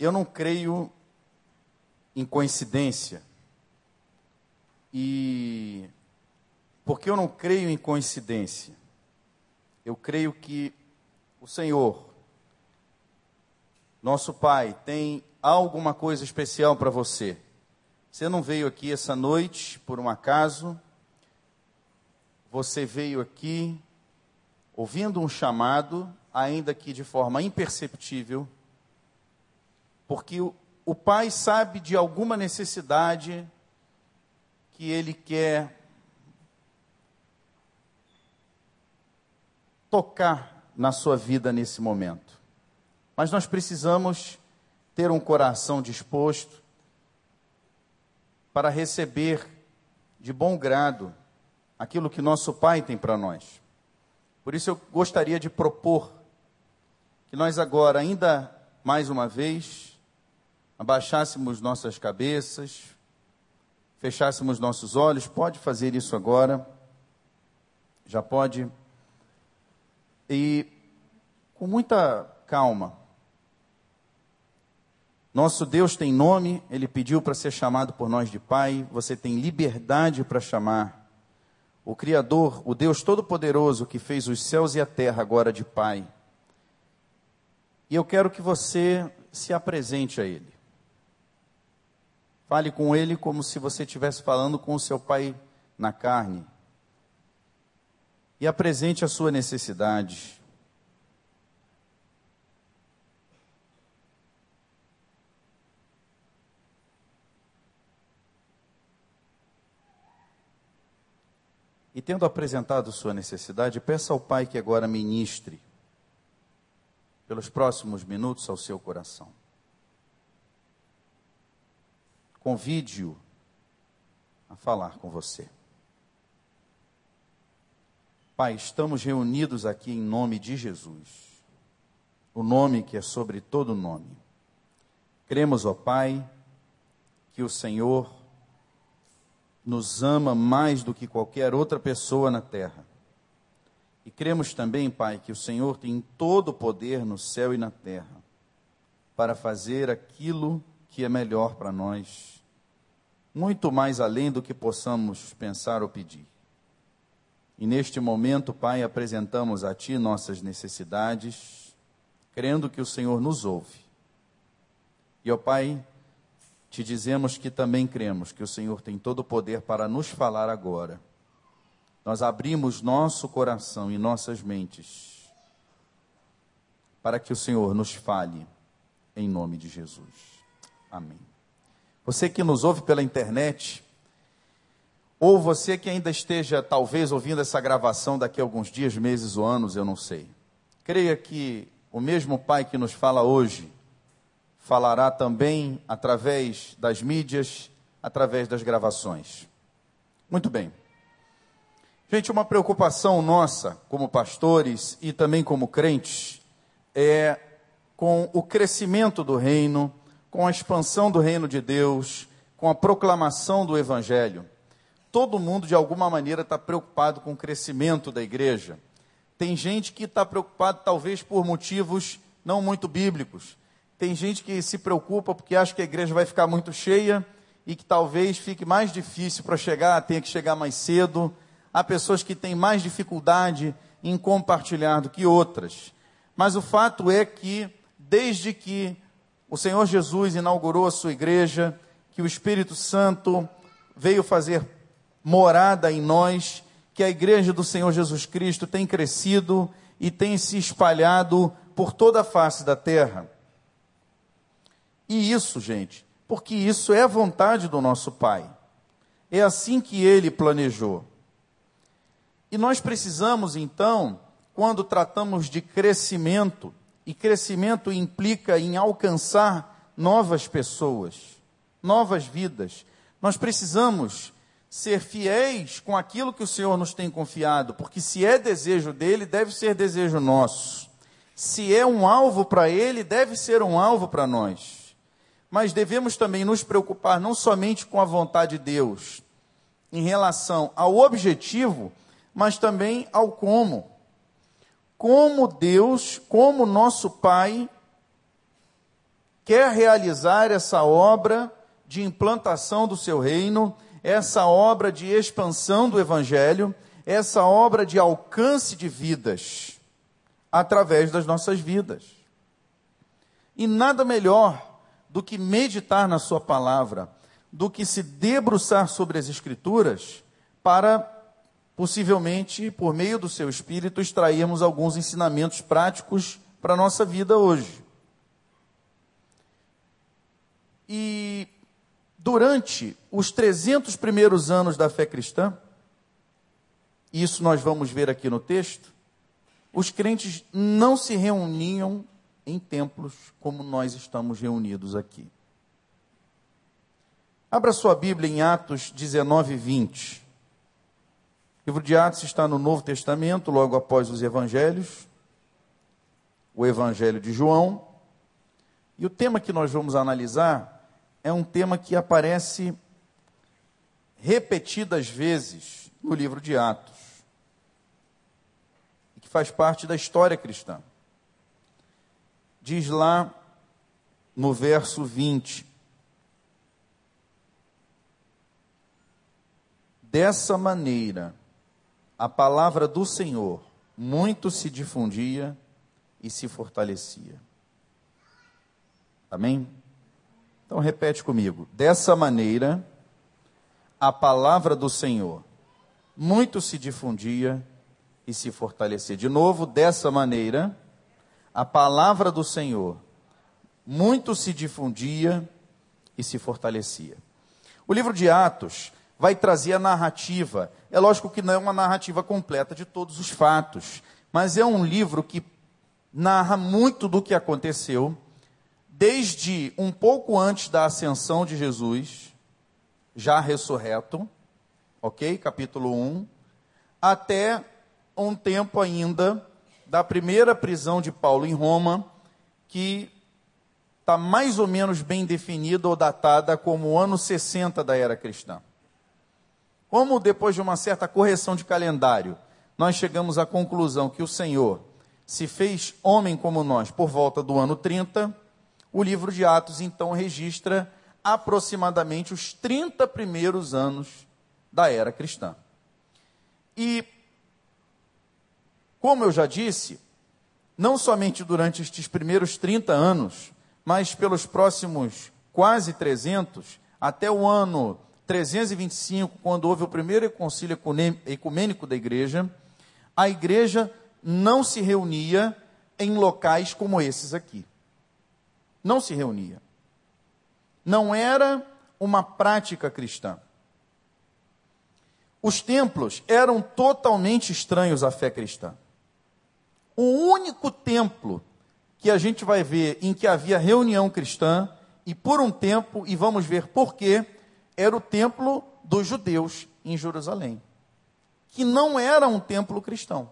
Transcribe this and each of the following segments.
eu não creio em coincidência. E porque eu não creio em coincidência. Eu creio que o Senhor, nosso Pai, tem alguma coisa especial para você. Você não veio aqui essa noite por um acaso. Você veio aqui ouvindo um chamado, ainda que de forma imperceptível, porque o, o Pai sabe de alguma necessidade que Ele quer tocar na sua vida nesse momento. Mas nós precisamos ter um coração disposto para receber de bom grado aquilo que nosso Pai tem para nós. Por isso eu gostaria de propor que nós agora, ainda mais uma vez, abaixássemos nossas cabeças, fechássemos nossos olhos. Pode fazer isso agora. Já pode e com muita calma. Nosso Deus tem nome, ele pediu para ser chamado por nós de Pai, você tem liberdade para chamar. O Criador, o Deus Todo-Poderoso que fez os céus e a terra agora de Pai. E eu quero que você se apresente a Ele. Fale com Ele como se você estivesse falando com o seu Pai na carne e apresente a sua necessidade. E tendo apresentado sua necessidade, peça ao Pai que agora ministre pelos próximos minutos ao seu coração. Convide-o a falar com você. Pai, estamos reunidos aqui em nome de Jesus, o nome que é sobre todo nome. Cremos, ó Pai, que o Senhor nos ama mais do que qualquer outra pessoa na terra. E cremos também, Pai, que o Senhor tem todo o poder no céu e na terra para fazer aquilo que é melhor para nós, muito mais além do que possamos pensar ou pedir. E neste momento, Pai, apresentamos a Ti nossas necessidades, crendo que o Senhor nos ouve. E, ó Pai, te dizemos que também cremos que o Senhor tem todo o poder para nos falar agora. Nós abrimos nosso coração e nossas mentes para que o Senhor nos fale em nome de Jesus. Amém. Você que nos ouve pela internet, ou você que ainda esteja, talvez, ouvindo essa gravação daqui a alguns dias, meses ou anos, eu não sei. Creia que o mesmo Pai que nos fala hoje, falará também através das mídias, através das gravações. Muito bem. Gente, uma preocupação nossa, como pastores e também como crentes, é com o crescimento do reino, com a expansão do reino de Deus, com a proclamação do Evangelho todo mundo, de alguma maneira, está preocupado com o crescimento da igreja. Tem gente que está preocupado, talvez, por motivos não muito bíblicos. Tem gente que se preocupa porque acha que a igreja vai ficar muito cheia e que talvez fique mais difícil para chegar, tenha que chegar mais cedo. Há pessoas que têm mais dificuldade em compartilhar do que outras. Mas o fato é que, desde que o Senhor Jesus inaugurou a sua igreja, que o Espírito Santo veio fazer morada em nós, que a igreja do Senhor Jesus Cristo tem crescido e tem se espalhado por toda a face da terra. E isso, gente, porque isso é a vontade do nosso Pai. É assim que ele planejou. E nós precisamos, então, quando tratamos de crescimento, e crescimento implica em alcançar novas pessoas, novas vidas, nós precisamos ser fiéis com aquilo que o Senhor nos tem confiado, porque se é desejo dele, deve ser desejo nosso. Se é um alvo para ele, deve ser um alvo para nós. Mas devemos também nos preocupar não somente com a vontade de Deus, em relação ao objetivo, mas também ao como. Como Deus, como nosso Pai, quer realizar essa obra de implantação do seu reino, essa obra de expansão do evangelho, essa obra de alcance de vidas através das nossas vidas. E nada melhor do que meditar na Sua palavra, do que se debruçar sobre as Escrituras para, possivelmente, por meio do seu Espírito, extrairmos alguns ensinamentos práticos para a nossa vida hoje. E durante os 300 primeiros anos da fé cristã, isso nós vamos ver aqui no texto, os crentes não se reuniam em templos como nós estamos reunidos aqui. Abra sua Bíblia em Atos 19, 20. Livro de Atos está no Novo Testamento, logo após os Evangelhos, o Evangelho de João. E o tema que nós vamos analisar é um tema que aparece repetidas vezes no livro de Atos, e que faz parte da história cristã. Diz lá no verso 20: Dessa maneira, a palavra do Senhor muito se difundia e se fortalecia. Amém? Então repete comigo. Dessa maneira, a palavra do Senhor muito se difundia e se fortalecia. De novo, dessa maneira, a palavra do Senhor muito se difundia e se fortalecia. O livro de Atos vai trazer a narrativa. É lógico que não é uma narrativa completa de todos os fatos, mas é um livro que narra muito do que aconteceu desde um pouco antes da ascensão de Jesus, já ressurreto, ok? Capítulo 1, até um tempo ainda da primeira prisão de Paulo em Roma, que está mais ou menos bem definida ou datada como o ano 60 da era cristã. Como depois de uma certa correção de calendário, nós chegamos à conclusão que o Senhor se fez homem como nós por volta do ano 30, o livro de Atos, então, registra aproximadamente os 30 primeiros anos da era cristã. E, como eu já disse, não somente durante estes primeiros 30 anos, mas pelos próximos quase 300, até o ano 325, quando houve o primeiro concílio ecumênico da igreja, a igreja não se reunia em locais como esses aqui não se reunia. Não era uma prática cristã. Os templos eram totalmente estranhos à fé cristã. O único templo que a gente vai ver em que havia reunião cristã, e por um tempo, e vamos ver por quê, era o templo dos judeus em Jerusalém, que não era um templo cristão.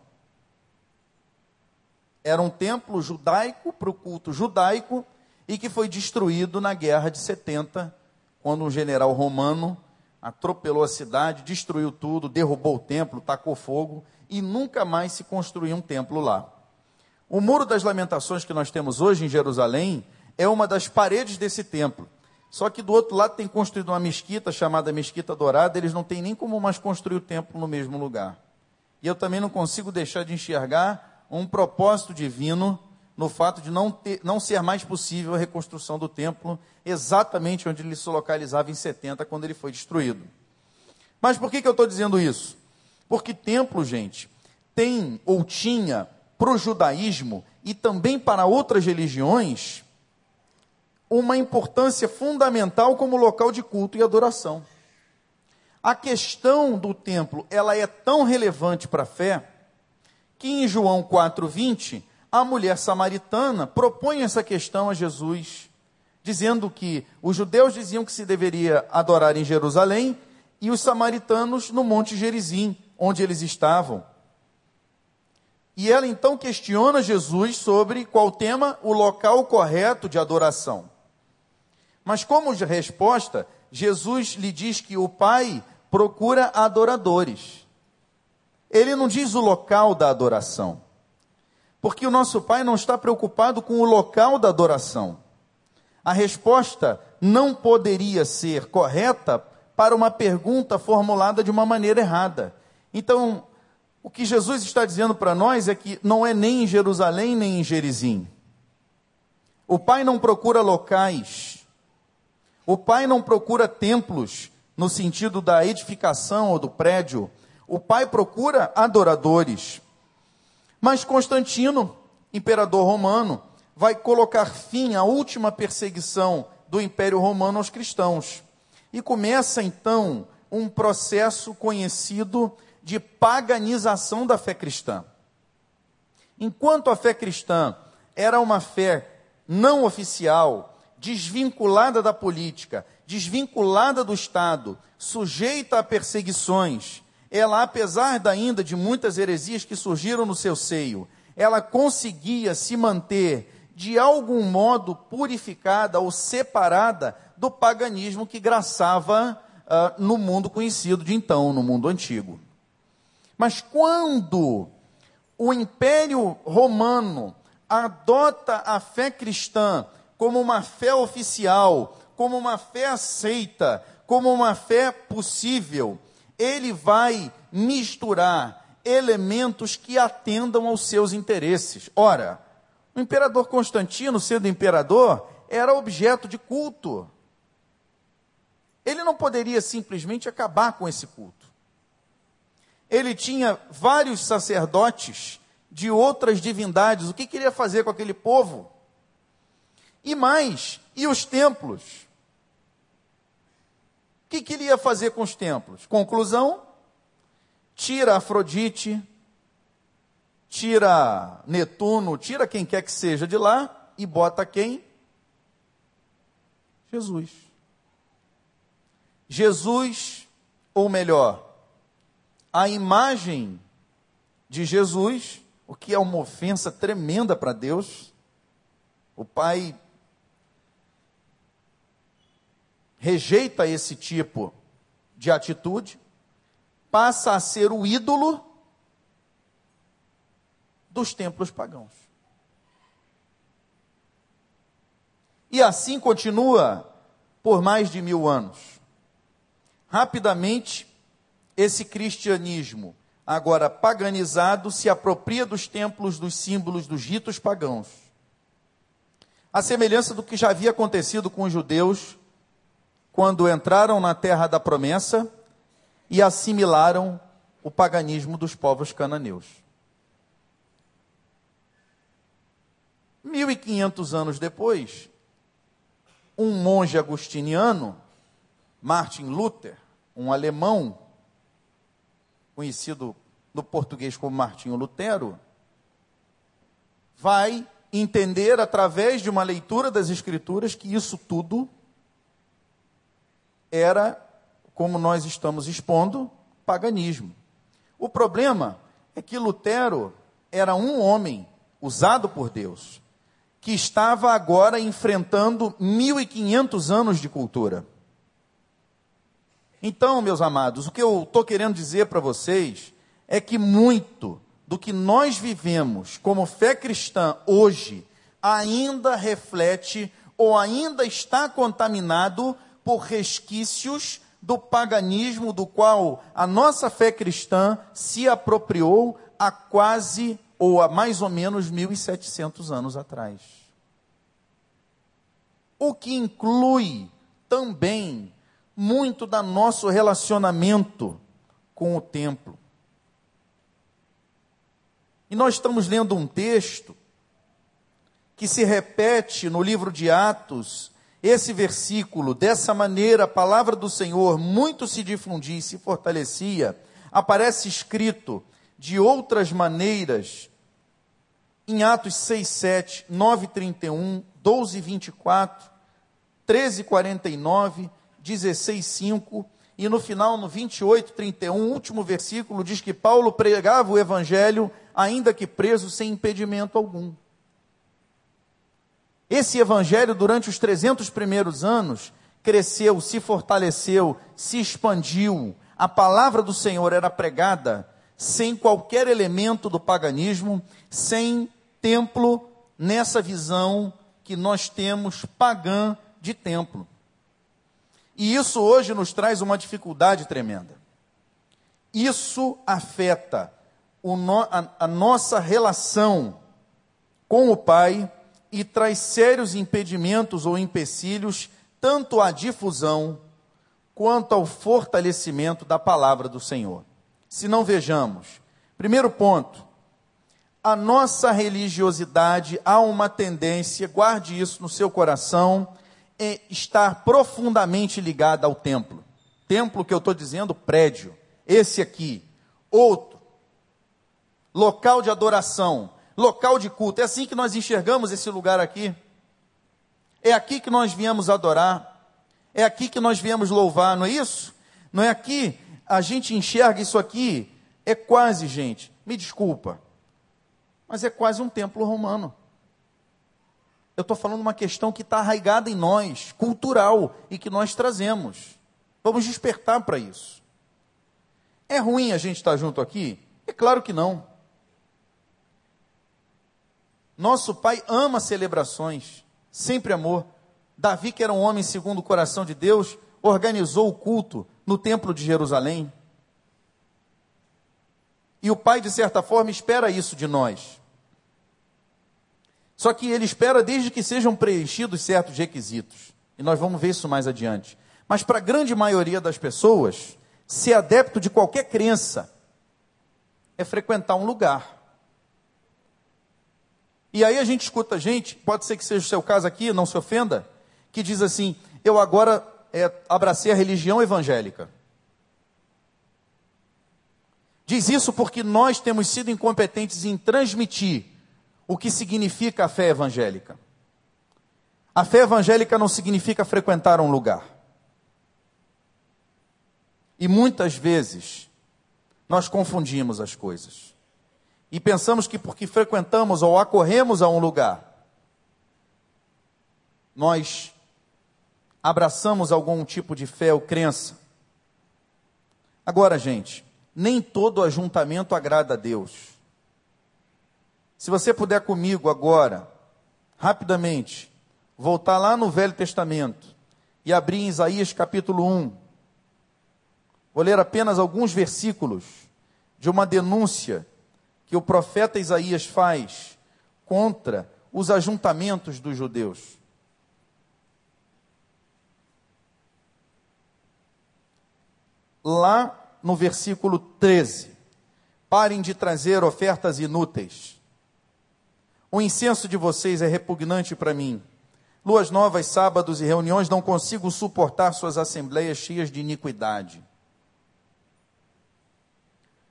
Era um templo judaico para o culto judaico, e que foi destruído na guerra de 70, quando um general romano atropelou a cidade, destruiu tudo, derrubou o templo, tacou fogo e nunca mais se construiu um templo lá. O Muro das Lamentações que nós temos hoje em Jerusalém é uma das paredes desse templo. Só que do outro lado tem construído uma mesquita chamada Mesquita Dourada, eles não têm nem como mais construir o templo no mesmo lugar. E eu também não consigo deixar de enxergar um propósito divino no fato de não, ter, não ser mais possível a reconstrução do templo exatamente onde ele se localizava em 70, quando ele foi destruído. Mas por que, que eu estou dizendo isso? Porque templo, gente, tem ou tinha para o judaísmo e também para outras religiões uma importância fundamental como local de culto e adoração. A questão do templo, ela é tão relevante para a fé que em João 4:20 a mulher samaritana propõe essa questão a Jesus, dizendo que os judeus diziam que se deveria adorar em Jerusalém e os samaritanos no Monte Gerizim, onde eles estavam. E ela então questiona Jesus sobre qual tema o local correto de adoração. Mas, como resposta, Jesus lhe diz que o Pai procura adoradores. Ele não diz o local da adoração. Porque o nosso Pai não está preocupado com o local da adoração. A resposta não poderia ser correta para uma pergunta formulada de uma maneira errada. Então, o que Jesus está dizendo para nós é que não é nem em Jerusalém nem em Gerizim. O Pai não procura locais. O Pai não procura templos no sentido da edificação ou do prédio. O Pai procura adoradores. Mas Constantino, imperador romano, vai colocar fim à última perseguição do Império Romano aos cristãos. E começa então um processo conhecido de paganização da fé cristã. Enquanto a fé cristã era uma fé não oficial, desvinculada da política, desvinculada do Estado, sujeita a perseguições, ela, apesar ainda de muitas heresias que surgiram no seu seio, ela conseguia se manter de algum modo purificada ou separada do paganismo que graçava uh, no mundo conhecido de então, no mundo antigo. Mas quando o Império Romano adota a fé cristã como uma fé oficial, como uma fé aceita, como uma fé possível, ele vai misturar elementos que atendam aos seus interesses. Ora, o imperador Constantino, sendo imperador, era objeto de culto. Ele não poderia simplesmente acabar com esse culto. Ele tinha vários sacerdotes de outras divindades. O que queria fazer com aquele povo? E mais, e os templos? O que queria fazer com os templos? Conclusão: tira Afrodite, tira Netuno, tira quem quer que seja de lá e bota quem? Jesus. Jesus, ou melhor, a imagem de Jesus, o que é uma ofensa tremenda para Deus. O Pai rejeita esse tipo de atitude, passa a ser o ídolo dos templos pagãos. E assim continua por mais de mil anos. Rapidamente, esse cristianismo, agora paganizado, se apropria dos templos, dos símbolos, dos ritos pagãos. A semelhança do que já havia acontecido com os judeus quando entraram na terra da promessa e assimilaram o paganismo dos povos cananeus. 1500 anos depois, um monge agustiniano, Martin Luther, um alemão, conhecido no português como Martinho Lutero, vai entender através de uma leitura das Escrituras que isso tudo era, como nós estamos expondo, paganismo. O problema é que Lutero era um homem usado por Deus que estava agora enfrentando 1500 anos de cultura. Então, meus amados, o que eu estou querendo dizer para vocês é que muito do que nós vivemos como fé cristã hoje ainda reflete ou ainda está contaminado por resquícios do paganismo do qual a nossa fé cristã se apropriou há quase ou há mais ou menos 1700 anos atrás o que inclui também muito da nosso relacionamento com o templo. E nós estamos lendo um texto que se repete no livro de Atos, esse versículo, dessa maneira a palavra do Senhor muito se difundia e se fortalecia, aparece escrito de outras maneiras em Atos 6, 7, 9, 31, 12, 24, 13, 49, 16, 5, e no final, no 28, 31, último versículo, diz que Paulo pregava o evangelho, ainda que preso, sem impedimento algum. Esse evangelho, durante os 300 primeiros anos, cresceu, se fortaleceu, se expandiu. A palavra do Senhor era pregada sem qualquer elemento do paganismo, sem templo nessa visão que nós temos pagã de templo. E isso hoje nos traz uma dificuldade tremenda. Isso afeta no, a, a nossa relação com o Pai e traz sérios impedimentos ou empecilhos tanto à difusão quanto ao fortalecimento da palavra do Senhor. Se não vejamos, primeiro ponto, a nossa religiosidade há uma tendência, guarde isso no seu coração, é estar profundamente ligada ao templo. Templo que eu estou dizendo, prédio. Esse aqui, outro. Local de adoração, local de culto. É assim que nós enxergamos esse lugar aqui. É aqui que nós viemos adorar. É aqui que nós viemos louvar, não é isso? Não é aqui? A gente enxerga isso aqui. É quase, gente, me desculpa, mas é quase um templo romano. Eu estou falando uma questão que está arraigada em nós, cultural, e que nós trazemos. Vamos despertar para isso. É ruim a gente estar junto aqui? É claro que não. Nosso pai ama celebrações, sempre amor. Davi, que era um homem segundo o coração de Deus, organizou o culto no templo de Jerusalém. E o pai, de certa forma, espera isso de nós. Só que ele espera desde que sejam preenchidos certos requisitos. E nós vamos ver isso mais adiante. Mas para a grande maioria das pessoas, ser adepto de qualquer crença é frequentar um lugar. E aí a gente escuta gente, pode ser que seja o seu caso aqui, não se ofenda, que diz assim: eu agora é, abracei a religião evangélica. Diz isso porque nós temos sido incompetentes em transmitir o que significa a fé evangélica. A fé evangélica não significa frequentar um lugar. E muitas vezes nós confundimos as coisas e pensamos que porque frequentamos ou acorremos a um lugar, nós abraçamos algum tipo de fé ou crença. Agora, gente, nem todo ajuntamento agrada a Deus. Se você puder comigo agora, rapidamente, voltar lá no Velho Testamento e abrir em Isaías capítulo 1. Vou ler apenas alguns versículos de uma denúncia que o profeta Isaías faz contra os ajuntamentos dos judeus. Lá no versículo 13, parem de trazer ofertas inúteis. O incenso de vocês é repugnante para mim. Luas novas, sábados e reuniões, não consigo suportar suas assembleias cheias de iniquidade.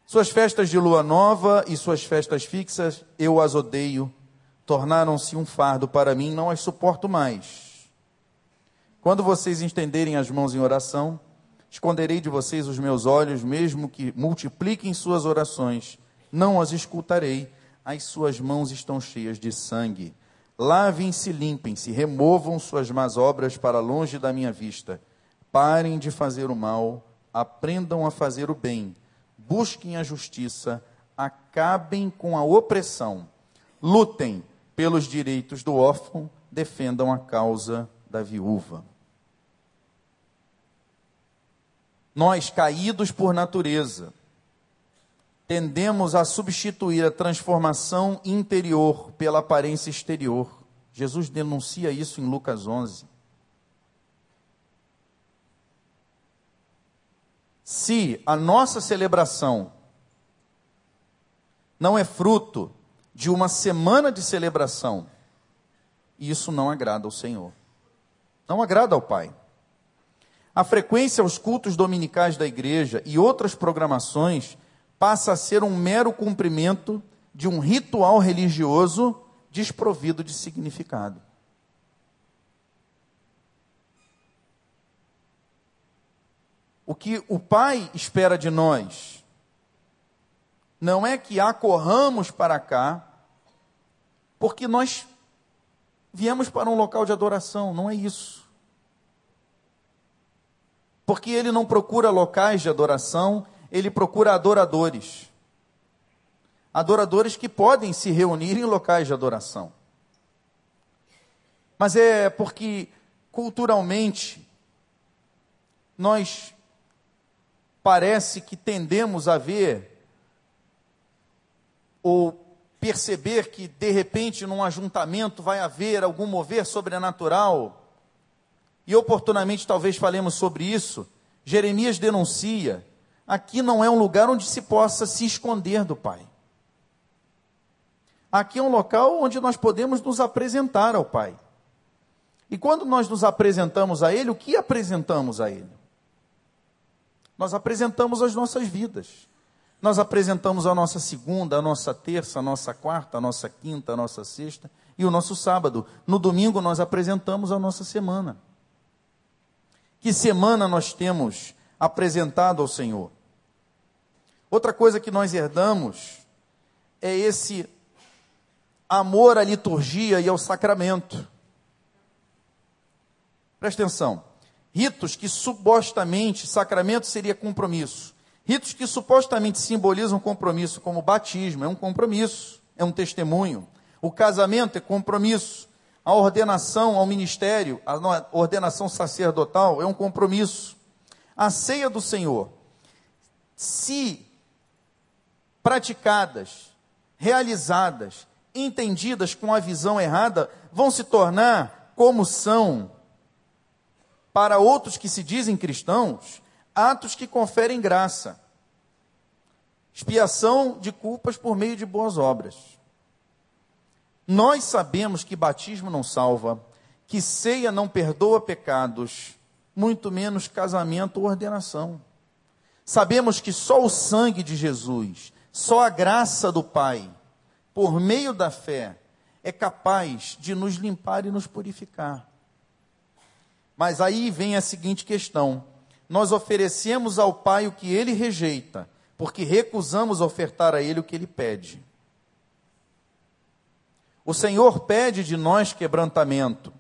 Suas festas de lua nova e suas festas fixas, eu as odeio, tornaram-se um fardo para mim, não as suporto mais. Quando vocês estenderem as mãos em oração, esconderei de vocês os meus olhos, mesmo que multipliquem suas orações, não as escutarei, as suas mãos estão cheias de sangue. Lavem-se, limpem-se, removam suas más obras para longe da minha vista. Parem de fazer o mal, aprendam a fazer o bem busquem a justiça, acabem com a opressão, lutem pelos direitos do órfão, defendam a causa da viúva. Nós, caídos por natureza, tendemos a substituir a transformação interior pela aparência exterior. Jesus denuncia isso em Lucas 11. Se a nossa celebração não é fruto de uma semana de celebração, isso não agrada ao Senhor. Não agrada ao Pai. A frequência aos cultos dominicais da igreja e outras programações passa a ser um mero cumprimento de um ritual religioso desprovido de significado. O que o Pai espera de nós não é que acorramos para cá, porque nós viemos para um local de adoração, não é isso. Porque ele não procura locais de adoração, ele procura adoradores. Adoradores que podem se reunir em locais de adoração. mas é porque culturalmente nós parece que tendemos a ver ou perceber que de repente num ajuntamento vai haver algum mover sobrenatural. E oportunamente talvez falemos sobre isso. Jeremias denuncia: aqui não é um lugar onde se possa se esconder do Pai. Aqui é um local onde nós podemos nos apresentar ao Pai. E quando nós nos apresentamos a Ele, o que apresentamos a Ele? Nós apresentamos as nossas vidas. Nós apresentamos a nossa segunda, a nossa terça, a nossa quarta, a nossa quinta, a nossa sexta e o nosso sábado. No domingo nós apresentamos a nossa semana. Que semana nós temos apresentado ao Senhor? Outra coisa que nós herdamos é esse amor à liturgia e ao sacramento. Presta atenção. Ritos que supostamente, sacramento seria compromisso. Ritos que supostamente simbolizam compromisso, como o batismo, é um compromisso, é um testemunho. O casamento é compromisso. A ordenação ao ministério, a ordenação sacerdotal é um compromisso. A ceia do Senhor, se praticadas, realizadas, entendidas com a visão errada, vão se tornar como são para outros que se dizem cristãos, atos que conferem graça, expiação de culpas por meio de boas obras. Nós sabemos que batismo não salva, que ceia não perdoa pecados, muito menos casamento ou ordenação. Sabemos que só o sangue de Jesus, só a graça do Pai, por meio da fé, é capaz de nos limpar e nos purificar. Mas aí vem a seguinte questão: nós oferecemos ao Pai o que ele rejeita, porque recusamos ofertar a ele o que ele pede. O Senhor pede de nós quebrantamento.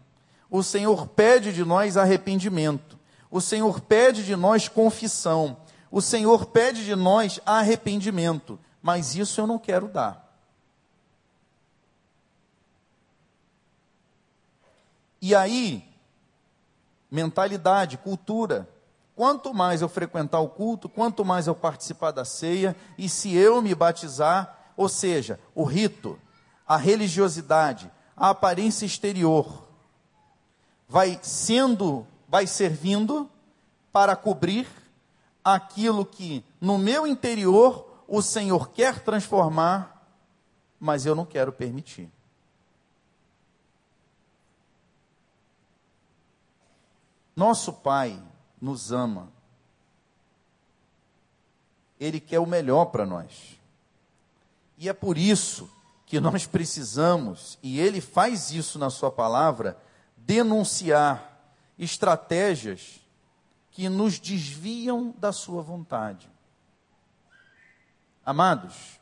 O Senhor pede de nós arrependimento. O Senhor pede de nós confissão. O Senhor pede de nós arrependimento. Mas isso eu não quero dar. E aí, mentalidade, cultura. Quanto mais eu frequentar o culto, quanto mais eu participar da ceia, e se eu me batizar, ou seja, o rito, a religiosidade, a aparência exterior, vai sendo, vai servindo para cobrir aquilo que no meu interior o Senhor quer transformar, mas eu não quero permitir. Nosso Pai nos ama. Ele quer o melhor para nós. E é por isso que nós precisamos, e ele faz isso na sua palavra, denunciar estratégias que nos desviam da sua vontade. Amados,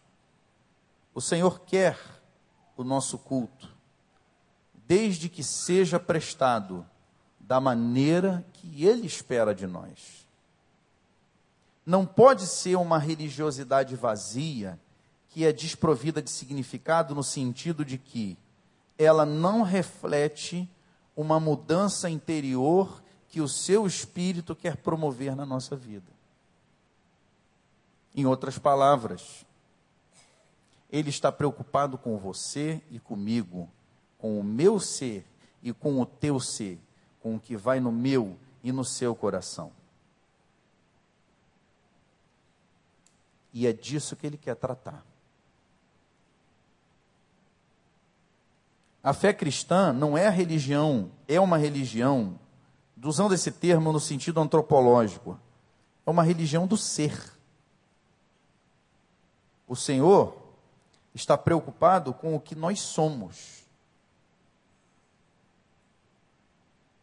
o Senhor quer o nosso culto, desde que seja prestado da maneira que Ele espera de nós. Não pode ser uma religiosidade vazia, que é desprovida de significado no sentido de que ela não reflete uma mudança interior que o seu espírito quer promover na nossa vida. Em outras palavras, ele está preocupado com você e comigo, com o meu ser e com o teu ser com o que vai no meu e no seu coração. E é disso que ele quer tratar. A fé cristã não é a religião, é uma religião, usando esse termo no sentido antropológico, é uma religião do ser. O Senhor está preocupado com o que nós somos.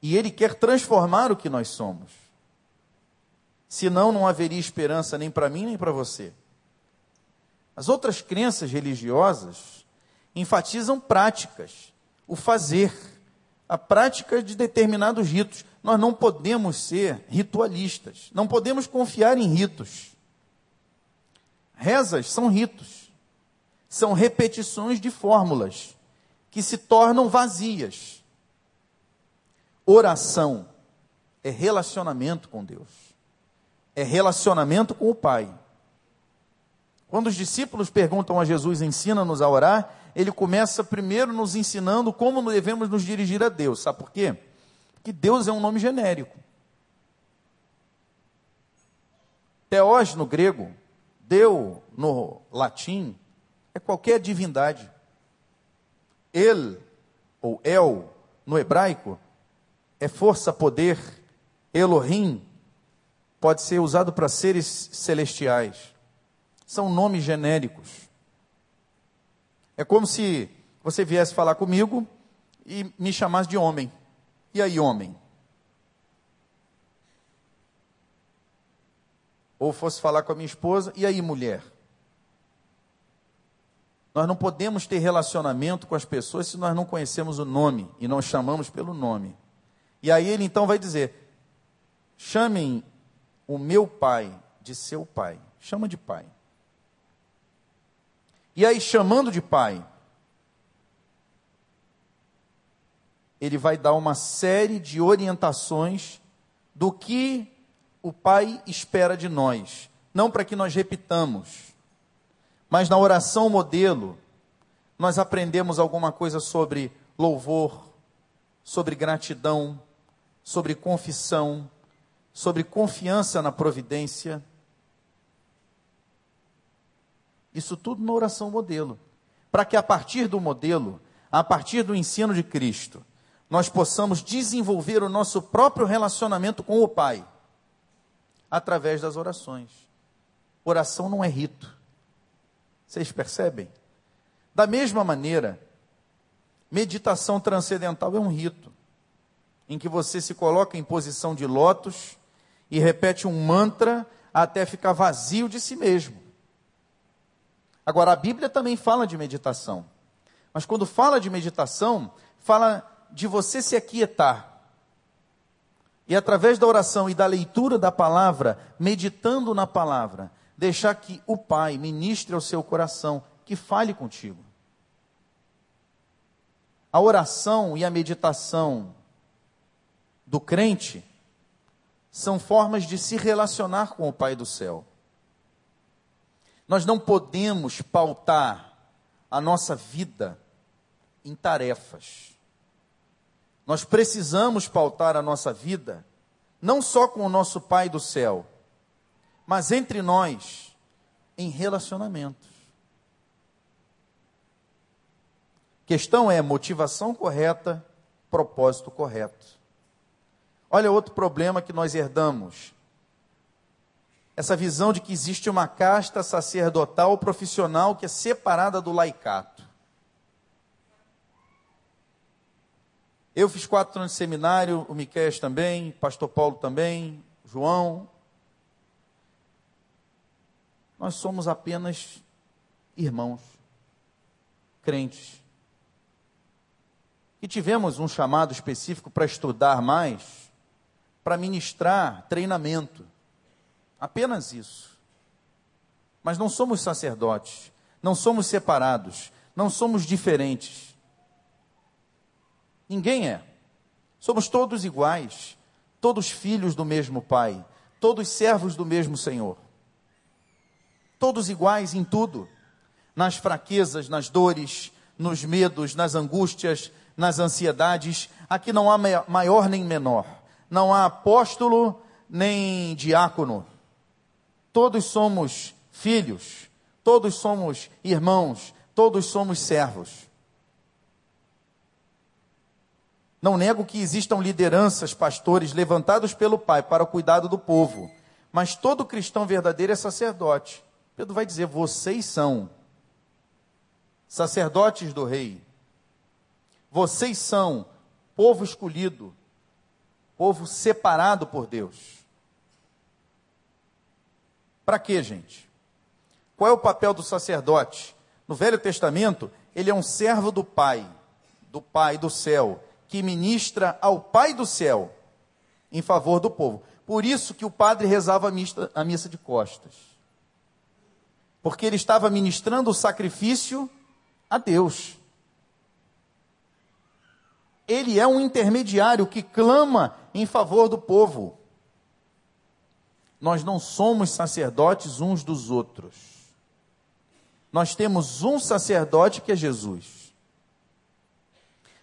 E Ele quer transformar o que nós somos. Senão, não haveria esperança nem para mim nem para você. As outras crenças religiosas enfatizam práticas, o fazer, a prática de determinados ritos. Nós não podemos ser ritualistas, não podemos confiar em ritos. Rezas são ritos, são repetições de fórmulas que se tornam vazias Oração é relacionamento com Deus, é relacionamento com o Pai. Quando os discípulos perguntam a Jesus, ensina-nos a orar, ele começa primeiro nos ensinando como devemos nos dirigir a Deus. Sabe por quê? Porque Deus é um nome genérico. Teós no grego, Deu no latim, é qualquer divindade. El, ou El, no hebraico, é força, poder. Elohim pode ser usado para seres celestiais são nomes genéricos. É como se você viesse falar comigo e me chamasse de homem. E aí, homem? Ou fosse falar com a minha esposa, e aí, mulher? Nós não podemos ter relacionamento com as pessoas se nós não conhecemos o nome e não chamamos pelo nome. E aí ele então vai dizer: chamem o meu pai de seu pai. Chama de pai. E aí, chamando de pai, ele vai dar uma série de orientações do que o pai espera de nós. Não para que nós repitamos, mas na oração modelo, nós aprendemos alguma coisa sobre louvor, sobre gratidão, sobre confissão, sobre confiança na providência isso tudo na oração modelo. Para que a partir do modelo, a partir do ensino de Cristo, nós possamos desenvolver o nosso próprio relacionamento com o Pai através das orações. Oração não é rito. Vocês percebem? Da mesma maneira, meditação transcendental é um rito, em que você se coloca em posição de lótus e repete um mantra até ficar vazio de si mesmo. Agora, a Bíblia também fala de meditação. Mas quando fala de meditação, fala de você se aquietar. E através da oração e da leitura da palavra, meditando na palavra, deixar que o Pai ministre ao seu coração, que fale contigo. A oração e a meditação do crente são formas de se relacionar com o Pai do céu. Nós não podemos pautar a nossa vida em tarefas. Nós precisamos pautar a nossa vida não só com o nosso Pai do céu, mas entre nós em relacionamentos. Questão é motivação correta, propósito correto. Olha outro problema que nós herdamos essa visão de que existe uma casta sacerdotal profissional que é separada do laicato. Eu fiz quatro anos de seminário, o Miquel também, pastor Paulo também, João. Nós somos apenas irmãos, crentes. E tivemos um chamado específico para estudar mais, para ministrar treinamento. Apenas isso. Mas não somos sacerdotes, não somos separados, não somos diferentes. Ninguém é. Somos todos iguais, todos filhos do mesmo Pai, todos servos do mesmo Senhor. Todos iguais em tudo, nas fraquezas, nas dores, nos medos, nas angústias, nas ansiedades. Aqui não há maior nem menor, não há apóstolo nem diácono, Todos somos filhos, todos somos irmãos, todos somos servos. Não nego que existam lideranças, pastores levantados pelo Pai para o cuidado do povo, mas todo cristão verdadeiro é sacerdote. Pedro vai dizer: vocês são sacerdotes do Rei, vocês são povo escolhido, povo separado por Deus. Para quê, gente? Qual é o papel do sacerdote? No Velho Testamento, ele é um servo do Pai, do Pai do céu, que ministra ao Pai do céu em favor do povo. Por isso que o padre rezava a missa, a missa de costas. Porque ele estava ministrando o sacrifício a Deus. ele é um intermediário que clama em favor do povo. Nós não somos sacerdotes uns dos outros. Nós temos um sacerdote que é Jesus.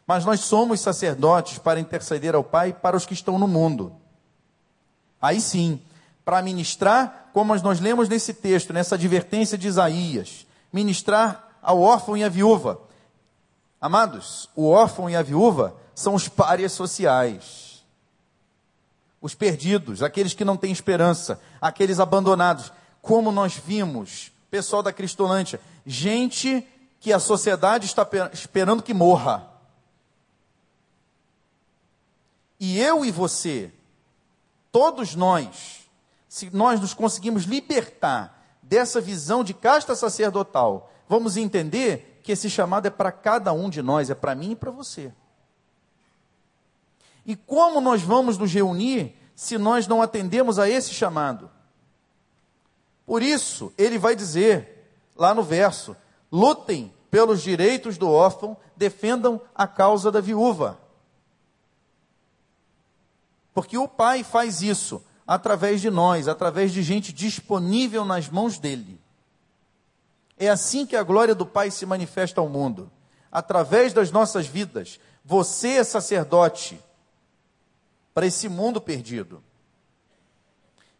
Mas nós somos sacerdotes para interceder ao Pai para os que estão no mundo. Aí sim, para ministrar, como nós lemos nesse texto, nessa advertência de Isaías, ministrar ao órfão e à viúva. Amados, o órfão e a viúva são os párias sociais os perdidos, aqueles que não têm esperança, aqueles abandonados. Como nós vimos, pessoal da Cristolândia, gente que a sociedade está esperando que morra. E eu e você, todos nós, se nós nos conseguimos libertar dessa visão de casta sacerdotal, vamos entender que esse chamado é para cada um de nós, é para mim e para você. E como nós vamos nos reunir se nós não atendemos a esse chamado? Por isso, ele vai dizer, lá no verso: lutem pelos direitos do órfão, defendam a causa da viúva. Porque o Pai faz isso através de nós, através de gente disponível nas mãos dele. É assim que a glória do Pai se manifesta ao mundo, através das nossas vidas. Você é sacerdote, para esse mundo perdido.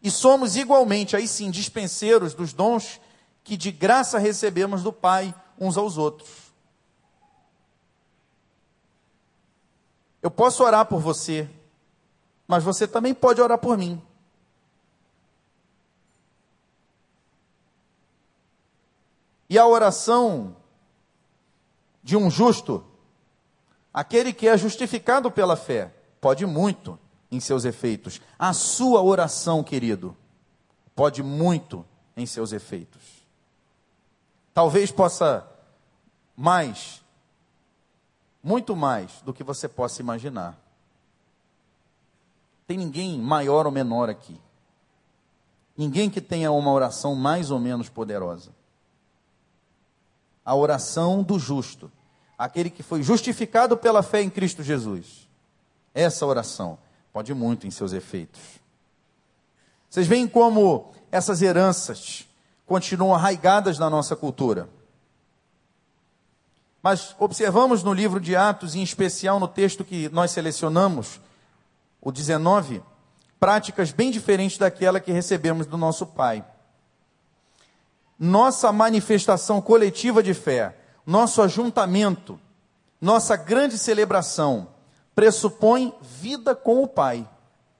E somos igualmente, aí sim, dispenseiros dos dons que de graça recebemos do Pai uns aos outros. Eu posso orar por você, mas você também pode orar por mim. E a oração de um justo, aquele que é justificado pela fé, pode muito em seus efeitos. A sua oração, querido, pode muito em seus efeitos. Talvez possa mais, muito mais do que você possa imaginar. Tem ninguém maior ou menor aqui. Ninguém que tenha uma oração mais ou menos poderosa. A oração do justo, aquele que foi justificado pela fé em Cristo Jesus. Essa oração Pode muito em seus efeitos. Vocês veem como essas heranças continuam arraigadas na nossa cultura. Mas observamos no livro de Atos, em especial no texto que nós selecionamos, o 19, práticas bem diferentes daquela que recebemos do nosso Pai. Nossa manifestação coletiva de fé, nosso ajuntamento, nossa grande celebração, pressupõe vida com o Pai.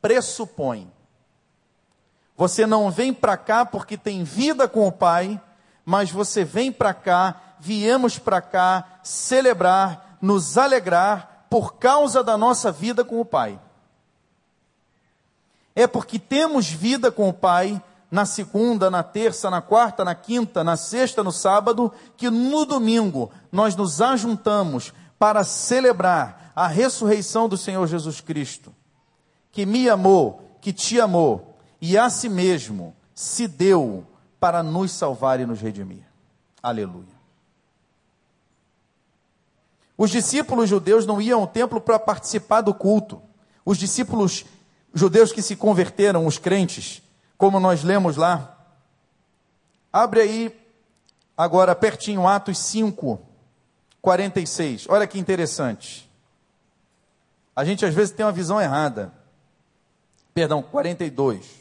Pressupõe. Você não vem para cá porque tem vida com o Pai, mas você vem para cá, viemos para cá celebrar, nos alegrar por causa da nossa vida com o Pai. É porque temos vida com o Pai na segunda, na terça, na quarta, na quinta, na sexta, no sábado, que no domingo nós nos ajuntamos para celebrar a ressurreição do Senhor Jesus Cristo, que me amou, que te amou, e a si mesmo se deu para nos salvar e nos redimir. Aleluia. Os discípulos judeus não iam ao templo para participar do culto. Os discípulos judeus que se converteram, os crentes, como nós lemos lá. Abre aí, agora pertinho, Atos 5, 46. Olha que interessante. A gente às vezes tem uma visão errada. Perdão, 42.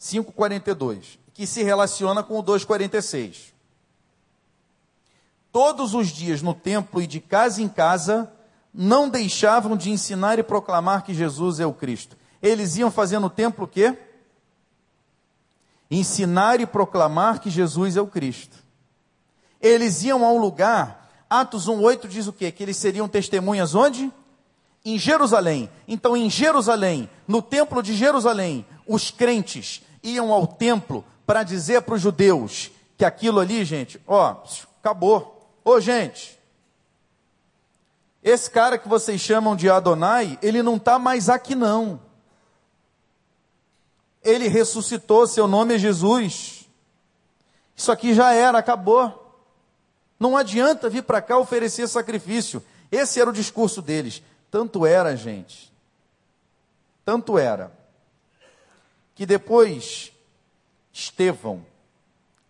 5,42, que se relaciona com o 2,46. Todos os dias no templo e de casa em casa, não deixavam de ensinar e proclamar que Jesus é o Cristo. Eles iam fazer no templo o quê? Ensinar e proclamar que Jesus é o Cristo. Eles iam a um lugar Atos 1,8 diz o quê? Que eles seriam testemunhas onde? Em Jerusalém. Então, em Jerusalém, no templo de Jerusalém, os crentes iam ao templo para dizer para os judeus que aquilo ali, gente, ó, acabou. Ô, gente, esse cara que vocês chamam de Adonai, ele não está mais aqui não. Ele ressuscitou, seu nome é Jesus. Isso aqui já era, acabou. Não adianta vir para cá oferecer sacrifício. Esse era o discurso deles. Tanto era, gente. Tanto era. Que depois Estevão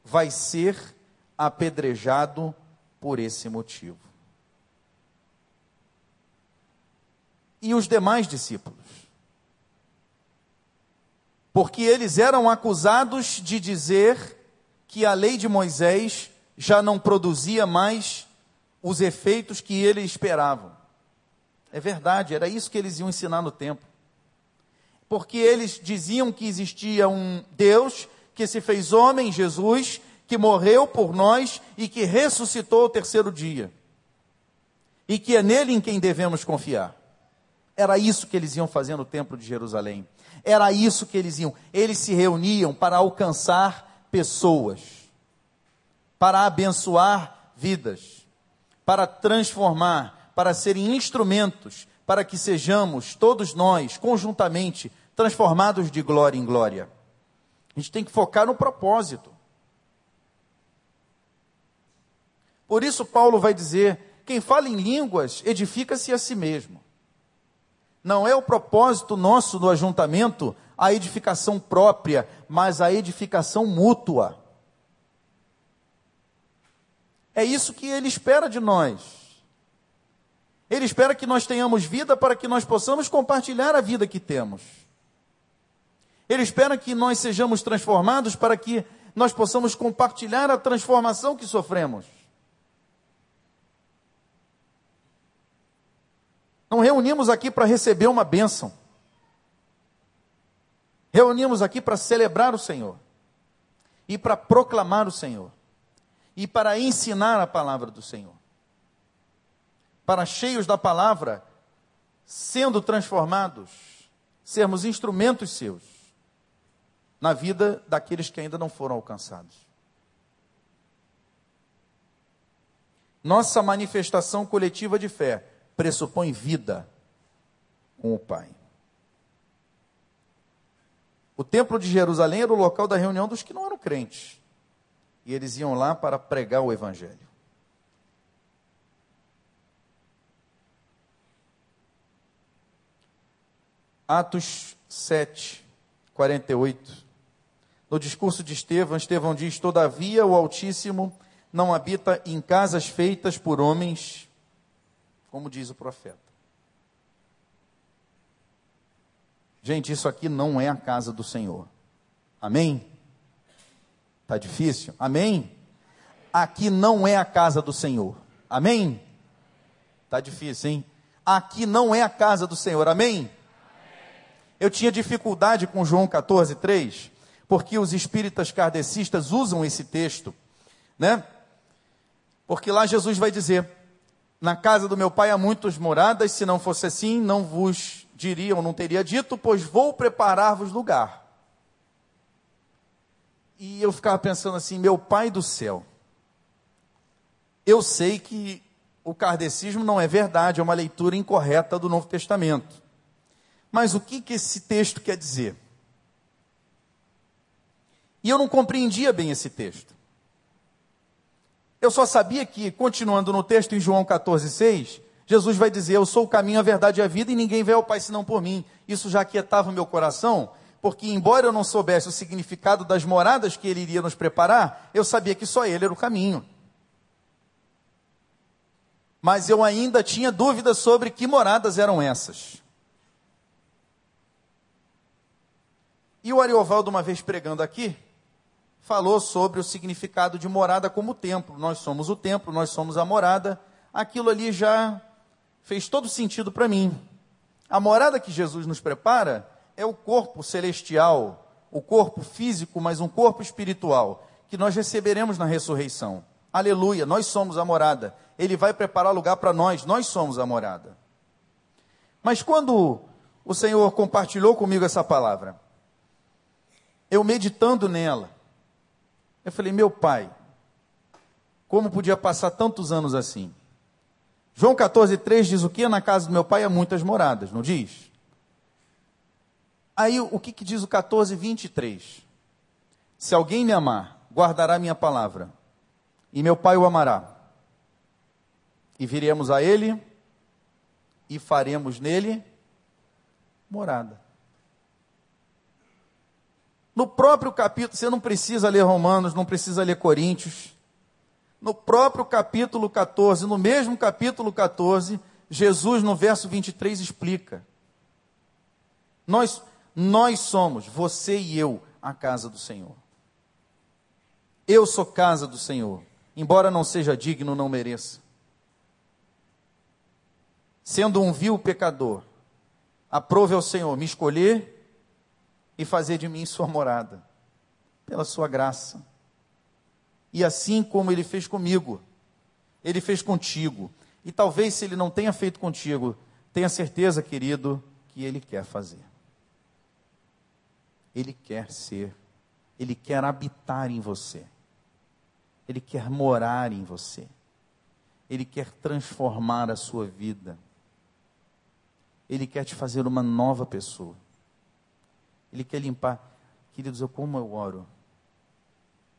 vai ser apedrejado por esse motivo. E os demais discípulos? Porque eles eram acusados de dizer que a lei de Moisés já não produzia mais os efeitos que eles esperavam. É verdade, era isso que eles iam ensinar no tempo. Porque eles diziam que existia um Deus que se fez homem, Jesus, que morreu por nós e que ressuscitou ao terceiro dia. E que é nele em quem devemos confiar. Era isso que eles iam fazer no templo de Jerusalém. Era isso que eles iam. Eles se reuniam para alcançar pessoas, para abençoar vidas, para transformar, para serem instrumentos para que sejamos todos nós conjuntamente transformados de glória em glória. A gente tem que focar no propósito. Por isso, Paulo vai dizer: quem fala em línguas edifica-se a si mesmo. Não é o propósito nosso do ajuntamento a edificação própria, mas a edificação mútua. É isso que ele espera de nós. Ele espera que nós tenhamos vida para que nós possamos compartilhar a vida que temos. Ele espera que nós sejamos transformados para que nós possamos compartilhar a transformação que sofremos. Não reunimos aqui para receber uma bênção. Reunimos aqui para celebrar o Senhor. E para proclamar o Senhor. E para ensinar a palavra do Senhor. Para cheios da palavra, sendo transformados, sermos instrumentos seus na vida daqueles que ainda não foram alcançados. Nossa manifestação coletiva de fé pressupõe vida com o Pai. O templo de Jerusalém era o local da reunião dos que não eram crentes. E eles iam lá para pregar o Evangelho. Atos 7, 48. No discurso de Estevão, Estevão diz: Todavia o Altíssimo não habita em casas feitas por homens, como diz o profeta. Gente, isso aqui não é a casa do Senhor. Amém? Tá difícil? Amém? Aqui não é a casa do Senhor. Amém? Tá difícil, hein? Aqui não é a casa do Senhor. Amém? Eu tinha dificuldade com João 14, 3, porque os espíritas kardecistas usam esse texto, né? Porque lá Jesus vai dizer: na casa do meu pai há muitas moradas, se não fosse assim, não vos diriam, não teria dito, pois vou preparar-vos lugar. E eu ficava pensando assim, meu pai do céu, eu sei que o kardecismo não é verdade, é uma leitura incorreta do Novo Testamento. Mas o que, que esse texto quer dizer? E eu não compreendia bem esse texto. Eu só sabia que, continuando no texto em João 14,6, Jesus vai dizer: Eu sou o caminho, a verdade e a vida, e ninguém vê ao Pai senão por mim. Isso já aquietava o meu coração, porque, embora eu não soubesse o significado das moradas que ele iria nos preparar, eu sabia que só ele era o caminho. Mas eu ainda tinha dúvidas sobre que moradas eram essas. E o Ariovaldo, uma vez pregando aqui, falou sobre o significado de morada como templo. Nós somos o templo, nós somos a morada. Aquilo ali já fez todo sentido para mim. A morada que Jesus nos prepara é o corpo celestial, o corpo físico, mas um corpo espiritual, que nós receberemos na ressurreição. Aleluia, nós somos a morada. Ele vai preparar lugar para nós, nós somos a morada. Mas quando o Senhor compartilhou comigo essa palavra, eu meditando nela, eu falei, meu pai, como podia passar tantos anos assim? João 14, 3 diz o que? Na casa do meu pai há muitas moradas, não diz? Aí o que, que diz o 14, 23? Se alguém me amar, guardará minha palavra, e meu pai o amará, E viremos a ele e faremos nele morada. No próprio capítulo, você não precisa ler Romanos, não precisa ler Coríntios. No próprio capítulo 14, no mesmo capítulo 14, Jesus, no verso 23, explica: Nós, nós somos, você e eu, a casa do Senhor. Eu sou casa do Senhor, embora não seja digno, não mereça. Sendo um vil pecador, aprove ao Senhor me escolher e fazer de mim sua morada, pela sua graça. E assim como ele fez comigo, ele fez contigo. E talvez se ele não tenha feito contigo, tenha certeza, querido, que ele quer fazer. Ele quer ser, ele quer habitar em você. Ele quer morar em você. Ele quer transformar a sua vida. Ele quer te fazer uma nova pessoa. Ele quer limpar. Queridos, eu como eu oro.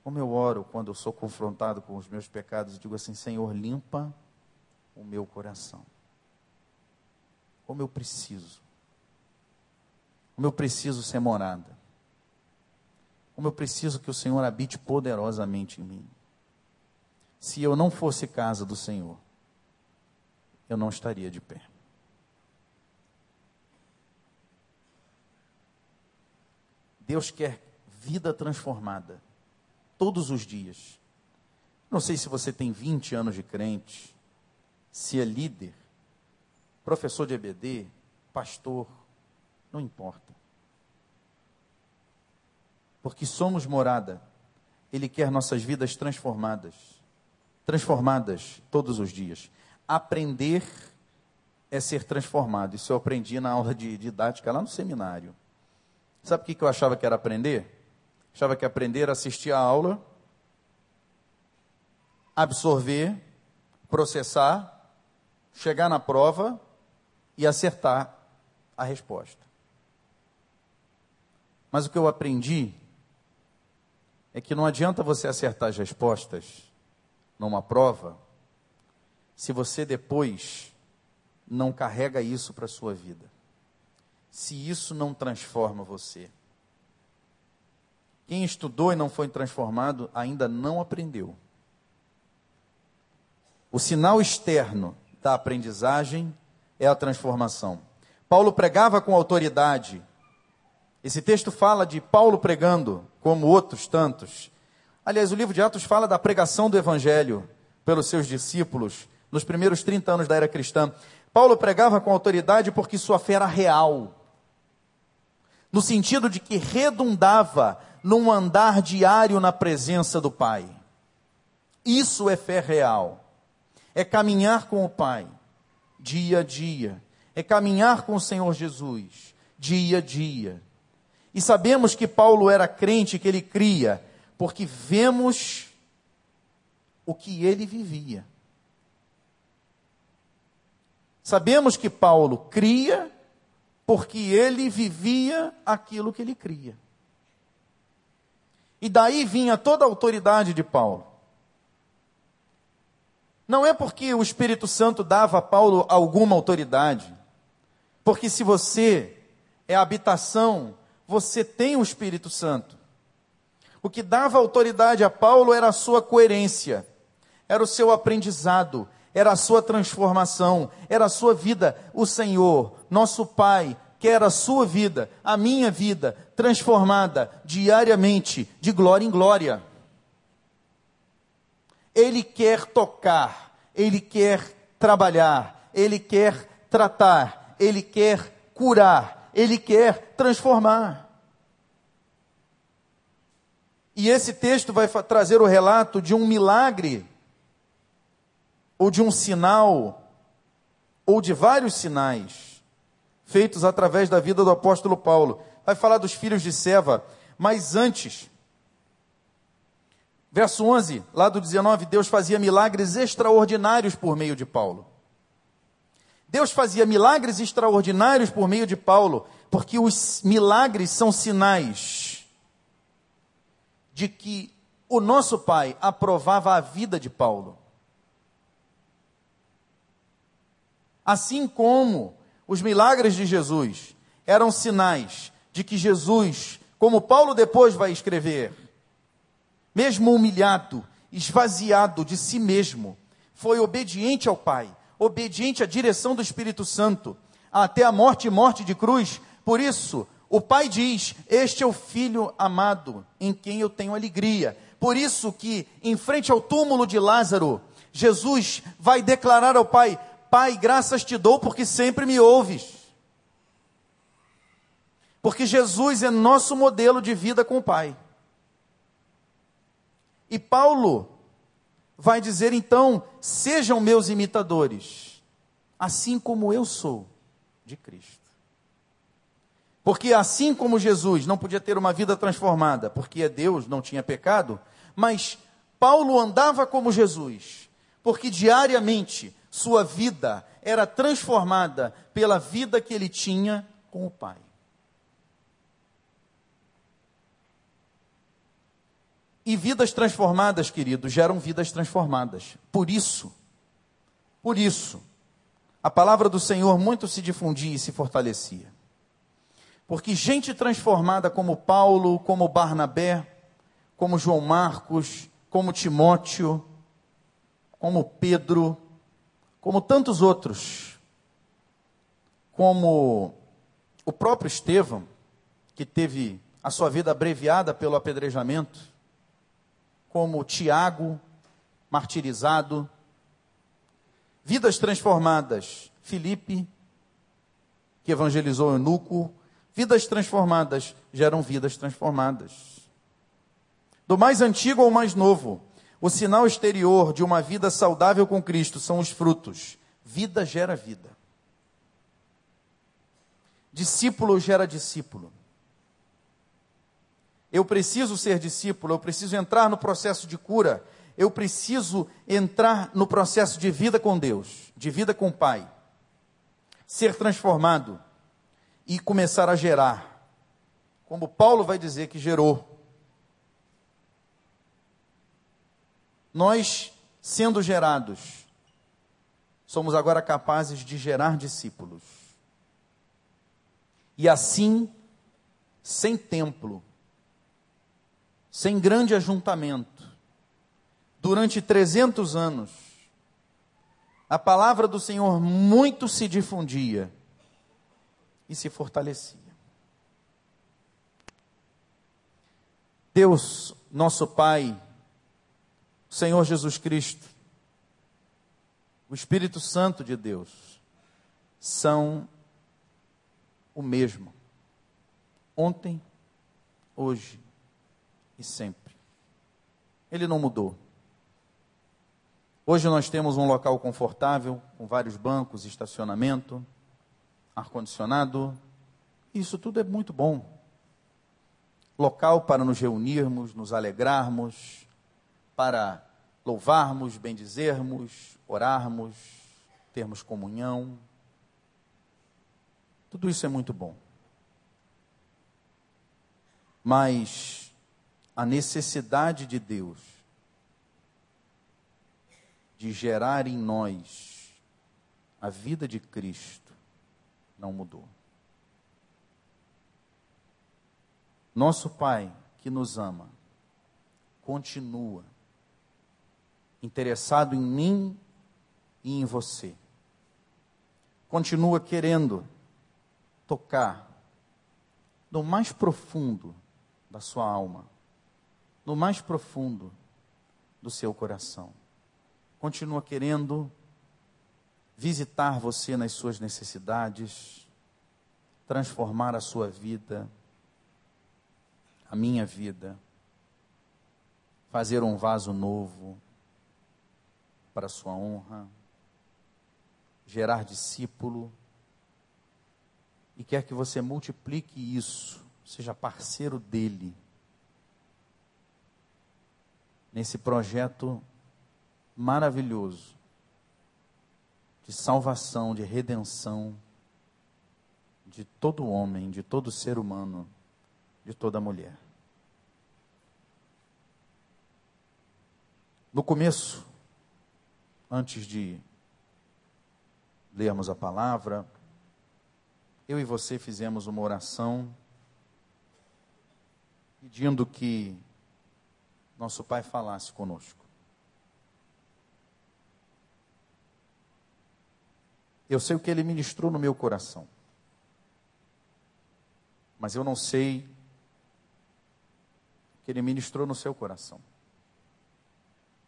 Como eu oro quando eu sou confrontado com os meus pecados e digo assim: Senhor, limpa o meu coração. Como eu preciso. Como eu preciso ser morada. Como eu preciso que o Senhor habite poderosamente em mim. Se eu não fosse casa do Senhor, eu não estaria de pé. Deus quer vida transformada todos os dias. Não sei se você tem 20 anos de crente, se é líder, professor de EBD, pastor, não importa. Porque somos morada. Ele quer nossas vidas transformadas. Transformadas todos os dias. Aprender é ser transformado. Isso eu aprendi na aula de didática lá no seminário. Sabe o que eu achava que era aprender? Achava que aprender era assistir a aula, absorver, processar, chegar na prova e acertar a resposta. Mas o que eu aprendi é que não adianta você acertar as respostas numa prova se você depois não carrega isso para a sua vida se isso não transforma você. Quem estudou e não foi transformado ainda não aprendeu. O sinal externo da aprendizagem é a transformação. Paulo pregava com autoridade. Esse texto fala de Paulo pregando, como outros tantos. Aliás, o livro de Atos fala da pregação do evangelho pelos seus discípulos nos primeiros 30 anos da era cristã. Paulo pregava com autoridade porque sua fé era real no sentido de que redundava num andar diário na presença do Pai. Isso é fé real. É caminhar com o Pai, dia a dia. É caminhar com o Senhor Jesus, dia a dia. E sabemos que Paulo era crente, que ele cria, porque vemos o que ele vivia. Sabemos que Paulo cria porque ele vivia aquilo que ele cria. E daí vinha toda a autoridade de Paulo. Não é porque o Espírito Santo dava a Paulo alguma autoridade, porque se você é a habitação, você tem o Espírito Santo. O que dava autoridade a Paulo era a sua coerência, era o seu aprendizado, era a sua transformação, era a sua vida. O Senhor, nosso Pai, quer a sua vida, a minha vida, transformada diariamente, de glória em glória. Ele quer tocar, ele quer trabalhar, ele quer tratar, ele quer curar, ele quer transformar. E esse texto vai trazer o relato de um milagre ou de um sinal, ou de vários sinais, feitos através da vida do apóstolo Paulo. Vai falar dos filhos de Seva, mas antes, verso 11, lá do 19, Deus fazia milagres extraordinários por meio de Paulo. Deus fazia milagres extraordinários por meio de Paulo, porque os milagres são sinais de que o nosso Pai aprovava a vida de Paulo. Assim como os milagres de Jesus eram sinais de que Jesus, como Paulo depois vai escrever, mesmo humilhado, esvaziado de si mesmo, foi obediente ao Pai, obediente à direção do Espírito Santo, até a morte e morte de cruz. Por isso, o Pai diz: Este é o filho amado, em quem eu tenho alegria. Por isso que, em frente ao túmulo de Lázaro, Jesus vai declarar ao Pai: Pai, graças te dou porque sempre me ouves. Porque Jesus é nosso modelo de vida com o Pai. E Paulo vai dizer então: sejam meus imitadores, assim como eu sou de Cristo. Porque assim como Jesus não podia ter uma vida transformada, porque é Deus, não tinha pecado, mas Paulo andava como Jesus, porque diariamente sua vida era transformada pela vida que ele tinha com o Pai. E vidas transformadas, queridos, geram vidas transformadas. Por isso, por isso, a palavra do Senhor muito se difundia e se fortalecia. Porque gente transformada como Paulo, como Barnabé, como João Marcos, como Timóteo, como Pedro, como tantos outros, como o próprio Estevão, que teve a sua vida abreviada pelo apedrejamento, como Tiago, martirizado, vidas transformadas, Filipe, que evangelizou eunuco, vidas transformadas geram vidas transformadas. Do mais antigo ao mais novo, o sinal exterior de uma vida saudável com Cristo são os frutos. Vida gera vida. Discípulo gera discípulo. Eu preciso ser discípulo, eu preciso entrar no processo de cura, eu preciso entrar no processo de vida com Deus, de vida com o Pai. Ser transformado e começar a gerar. Como Paulo vai dizer que gerou. Nós, sendo gerados, somos agora capazes de gerar discípulos. E assim, sem templo, sem grande ajuntamento, durante 300 anos, a palavra do Senhor muito se difundia e se fortalecia. Deus, nosso Pai, Senhor Jesus Cristo, o Espírito Santo de Deus, são o mesmo. Ontem, hoje e sempre. Ele não mudou. Hoje nós temos um local confortável, com vários bancos, estacionamento, ar-condicionado. Isso tudo é muito bom. Local para nos reunirmos, nos alegrarmos, para louvarmos, bendizermos, orarmos, termos comunhão. Tudo isso é muito bom. Mas a necessidade de Deus de gerar em nós a vida de Cristo não mudou. Nosso Pai que nos ama continua interessado em mim e em você. Continua querendo tocar no mais profundo da sua alma, no mais profundo do seu coração. Continua querendo visitar você nas suas necessidades, transformar a sua vida, a minha vida, fazer um vaso novo para a sua honra, gerar discípulo, e quer que você multiplique isso, seja parceiro dele, nesse projeto maravilhoso de salvação, de redenção de todo homem, de todo ser humano, de toda mulher. No começo, antes de lermos a palavra, eu e você fizemos uma oração pedindo que nosso Pai falasse conosco. Eu sei o que ele ministrou no meu coração, mas eu não sei o que ele ministrou no seu coração.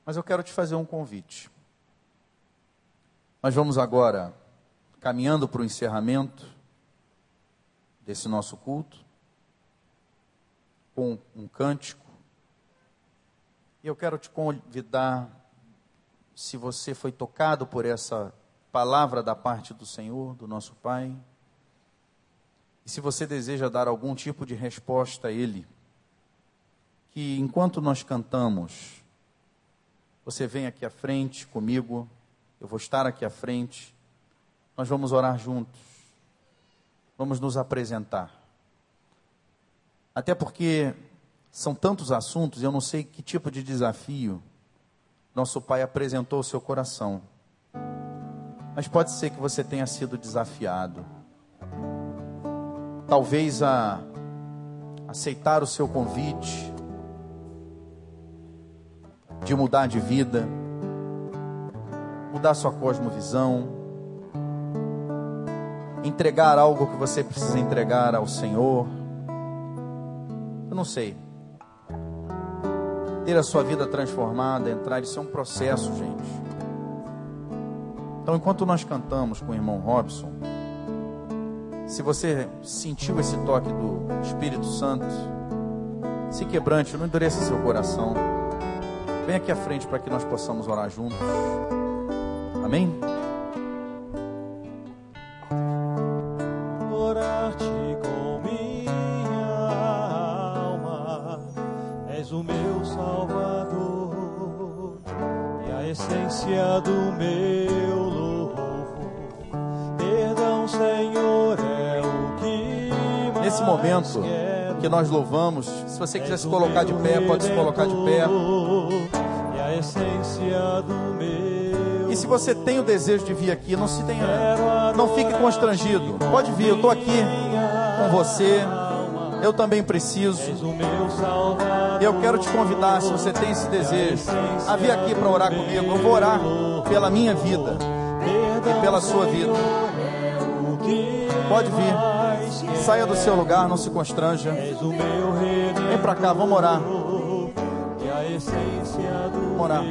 Mas eu quero te fazer um convite. Nós vamos agora caminhando para o encerramento desse nosso culto com um cântico. E eu quero te convidar, se você foi tocado por essa palavra da parte do Senhor, do nosso Pai, e se você deseja dar algum tipo de resposta a Ele, que enquanto nós cantamos, você vem aqui à frente comigo eu vou estar aqui à frente. Nós vamos orar juntos. Vamos nos apresentar. Até porque são tantos assuntos, eu não sei que tipo de desafio nosso Pai apresentou ao seu coração. Mas pode ser que você tenha sido desafiado. Talvez a aceitar o seu convite de mudar de vida mudar sua cosmovisão, entregar algo que você precisa entregar ao Senhor. Eu não sei. Ter a sua vida transformada, entrar, isso é um processo, gente. Então, enquanto nós cantamos com o irmão Robson, se você sentiu esse toque do Espírito Santo, se quebrante, não endureça seu coração. Vem aqui à frente para que nós possamos orar juntos. Amém? Que nós louvamos, se você quiser se colocar de pé, pode se colocar de pé. E e se você tem o desejo de vir aqui, não se tenha, não fique constrangido. Pode vir, eu estou aqui com você. Eu também preciso. Eu quero te convidar, se você tem esse desejo, a vir aqui para orar comigo. Eu vou orar pela minha vida e pela sua vida. Pode vir. Saia do seu lugar, não se constranja. Vem para cá, vamos orar. Vamos orar.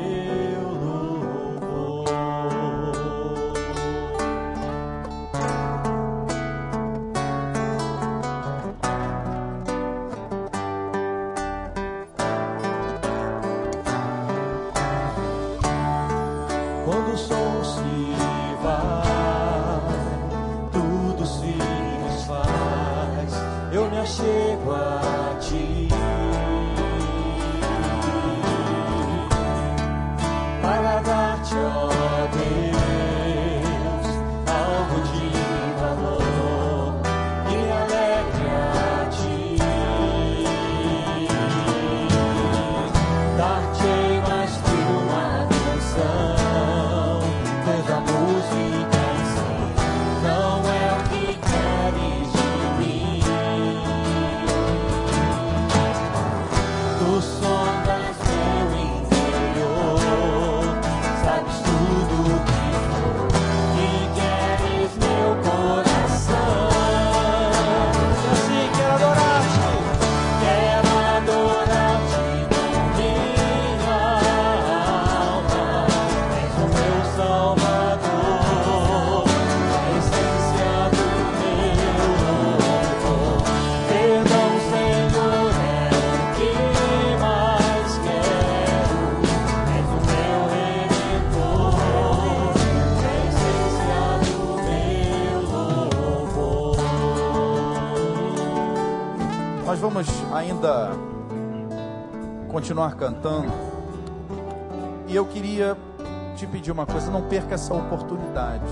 Continuar cantando. E eu queria te pedir uma coisa: não perca essa oportunidade.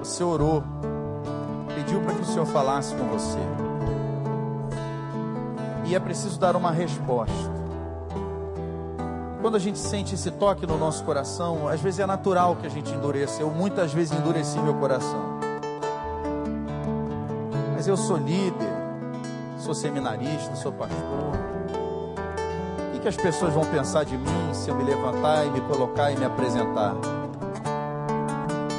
Você orou, pediu para que o Senhor falasse com você. E é preciso dar uma resposta. quando a gente sente esse toque no nosso coração, às vezes é natural que a gente endureça. Eu muitas vezes endureci meu coração. Mas eu sou líder, sou seminarista, sou pastor. Que, as pessoas vão pensar de mim se eu me levantar e me colocar e me apresentar?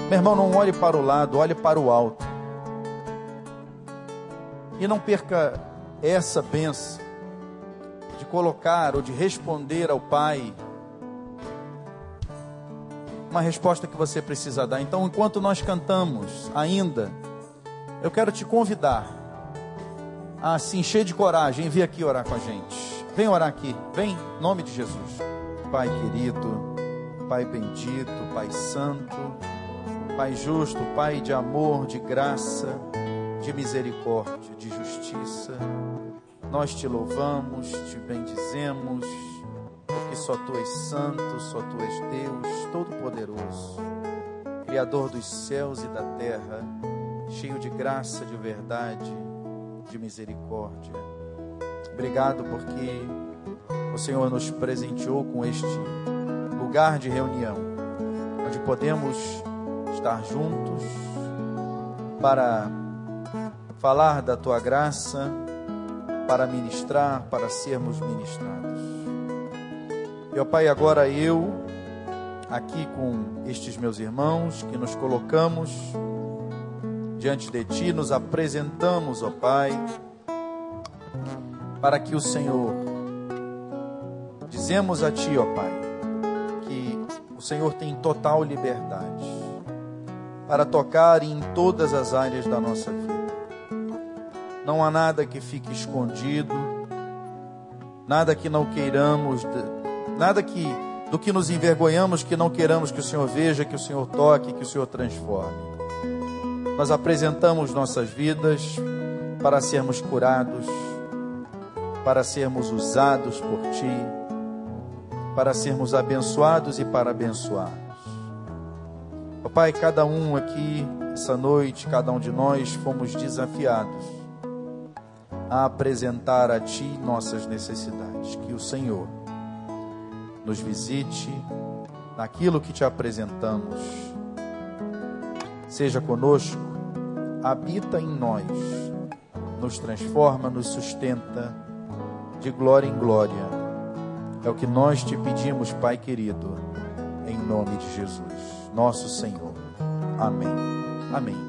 Meu irmão, não olhe para o lado, olhe para o alto. E não perca essa benção de colocar ou de responder ao Pai uma resposta que você precisa dar. Então, enquanto nós cantamos ainda, eu quero te convidar a se encher de coragem, vir aqui orar com a gente. Vem orar aqui, vem, em nome de Jesus. Pai querido, Pai bendito, Pai santo, Pai justo, Pai de amor, de graça, de misericórdia, de justiça. Nós te louvamos, te bendizemos, porque só tu és santo, só tu és Deus Todo-Poderoso, Criador dos céus e da terra, cheio de graça, de verdade, de misericórdia. Obrigado porque o Senhor nos presenteou com este lugar de reunião, onde podemos estar juntos para falar da tua graça, para ministrar, para sermos ministrados. Meu Pai, agora eu, aqui com estes meus irmãos, que nos colocamos diante de Ti, nos apresentamos, ó Pai, para que o Senhor, dizemos a Ti, ó Pai, que o Senhor tem total liberdade para tocar em todas as áreas da nossa vida. Não há nada que fique escondido, nada que não queiramos, nada que do que nos envergonhamos que não queiramos que o Senhor veja, que o Senhor toque, que o Senhor transforme. Nós apresentamos nossas vidas para sermos curados, para sermos usados por Ti, para sermos abençoados e para abençoar. Pai, cada um aqui, essa noite, cada um de nós fomos desafiados a apresentar a Ti nossas necessidades. Que o Senhor nos visite naquilo que te apresentamos. Seja conosco, habita em nós, nos transforma, nos sustenta de glória em glória. É o que nós te pedimos, Pai querido, em nome de Jesus nosso Senhor. Amém. Amém.